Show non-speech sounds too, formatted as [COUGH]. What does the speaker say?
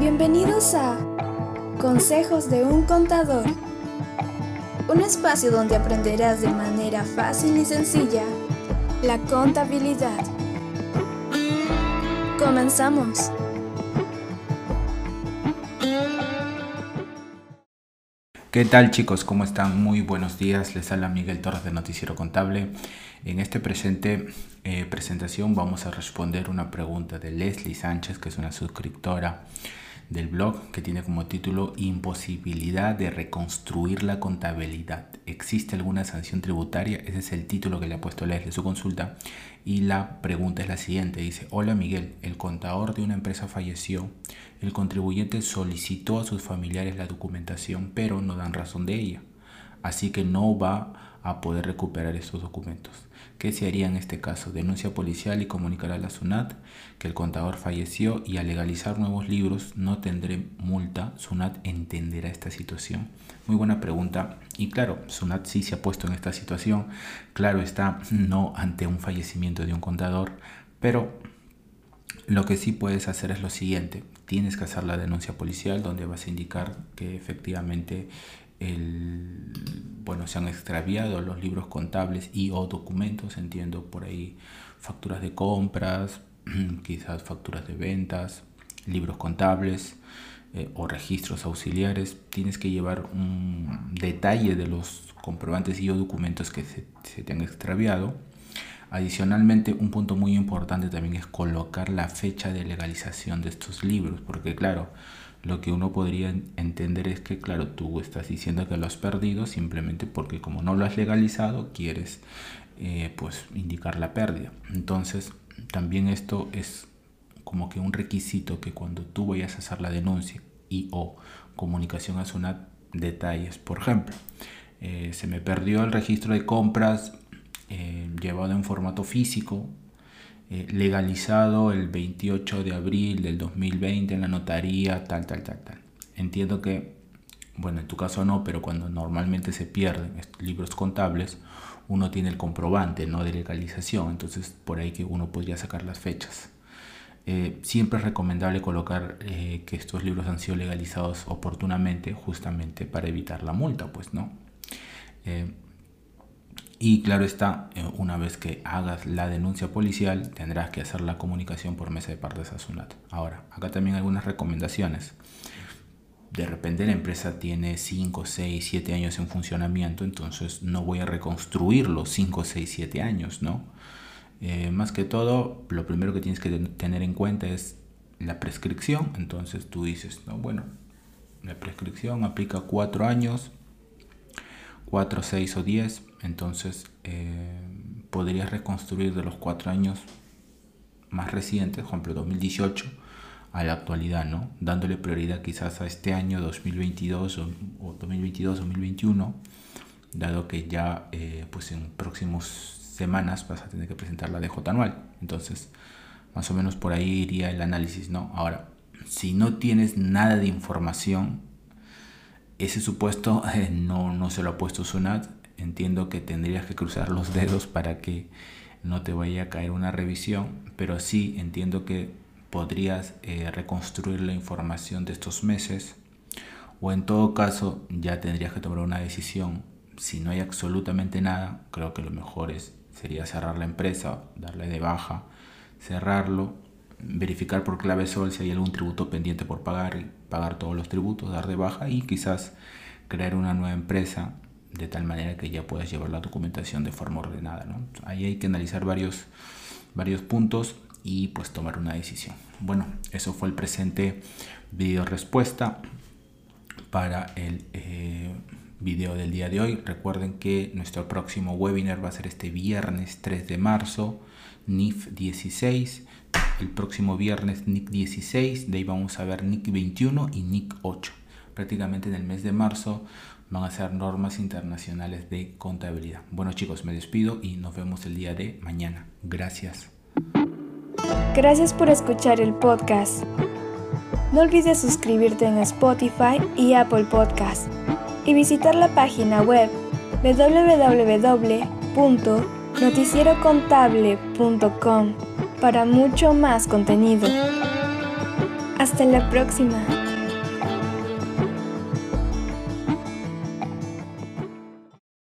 Bienvenidos a Consejos de un Contador, un espacio donde aprenderás de manera fácil y sencilla la contabilidad. Comenzamos. ¿Qué tal chicos? ¿Cómo están? Muy buenos días. Les habla Miguel Torres de Noticiero Contable. En este presente eh, presentación vamos a responder una pregunta de Leslie Sánchez, que es una suscriptora del blog que tiene como título Imposibilidad de reconstruir la contabilidad. ¿Existe alguna sanción tributaria? Ese es el título que le ha puesto Leslie su consulta. Y la pregunta es la siguiente. Dice, hola Miguel, el contador de una empresa falleció. El contribuyente solicitó a sus familiares la documentación, pero no dan razón de ella. Así que no va a poder recuperar estos documentos. ¿Qué se haría en este caso? Denuncia policial y comunicar a la SUNAT que el contador falleció y al legalizar nuevos libros no tendré multa. SUNAT entenderá esta situación. Muy buena pregunta. Y claro, SUNAT sí se ha puesto en esta situación. Claro está, no ante un fallecimiento de un contador, pero lo que sí puedes hacer es lo siguiente. Tienes que hacer la denuncia policial donde vas a indicar que efectivamente el, bueno, se han extraviado los libros contables y o documentos, entiendo por ahí facturas de compras, [CLEARS THROAT] quizás facturas de ventas, libros contables eh, o registros auxiliares. Tienes que llevar un detalle de los comprobantes y o documentos que se, se te han extraviado. Adicionalmente, un punto muy importante también es colocar la fecha de legalización de estos libros, porque claro, lo que uno podría entender es que, claro, tú estás diciendo que lo has perdido simplemente porque como no lo has legalizado, quieres eh, pues indicar la pérdida. Entonces, también esto es como que un requisito que cuando tú vayas a hacer la denuncia y o comunicación a SUNAT, detalles. Por ejemplo, eh, se me perdió el registro de compras eh, llevado en formato físico eh, legalizado el 28 de abril del 2020 en la notaría, tal, tal, tal, tal. Entiendo que, bueno, en tu caso no, pero cuando normalmente se pierden libros contables, uno tiene el comprobante ¿no? de legalización, entonces por ahí que uno podría sacar las fechas. Eh, siempre es recomendable colocar que estos libros han sido legalizados oportunamente, justamente para evitar la multa, pues no. Y claro está, eh, una vez que hagas la denuncia policial, tendrás que hacer la comunicación por mesa de partes a SUNAT. Ahora, acá también algunas recomendaciones. De repente la empresa tiene 5, 6, 7 años en funcionamiento, entonces no voy a reconstruir los 5, 6, 7 años, ¿no? Eh, más que todo, lo primero que tienes que tener en cuenta es la prescripción. Entonces tú dices, no, bueno, la prescripción aplica 4 años, 4, 6 o 10 entonces eh, podrías reconstruir de los cuatro años más recientes, por ejemplo 2018, a la actualidad, ¿no? Dándole prioridad quizás a este año 2022 o, 2022-2021, dado que ya eh, pues en próximas semanas vas a tener que presentar la DJ anual. Entonces, más o menos por ahí iría el análisis, ¿no? Ahora, si no tienes nada de información, ese supuesto [LAUGHS] eh, no, no se lo ha puesto SUNAT, entiendo que tendrías que cruzar los dedos para que no te vaya a caer una revisión, pero sí entiendo que podrías eh, reconstruir la información de estos meses. O en todo caso ya tendrías que tomar una decisión. Si no hay absolutamente nada, creo que lo mejor es, sería cerrar la empresa, darle de baja, cerrarlo, verificar por clave sol si hay algún tributo pendiente por pagar, pagar todos los tributos, dar de baja y quizás crear una nueva empresa de tal manera que ya puedas llevar la documentación de forma ordenada. ¿no? Ahí hay que analizar varios, varios puntos y pues tomar una decisión. Bueno, eso fue el presente video respuesta para el video del día de hoy. Recuerden que nuestro próximo webinar va a ser este viernes 3 de marzo, NIF 16. El próximo viernes NIC 16, de ahí vamos a ver NIC 21 y NIC 8. Prácticamente en el mes de marzo van a ser normas internacionales de contabilidad. Bueno chicos, me despido y nos vemos el día de mañana. Gracias. Gracias por escuchar el podcast. No olvides suscribirte en Spotify y Apple Podcast y visitar la página web www.noticierocontable.com para mucho más contenido. Hasta la próxima.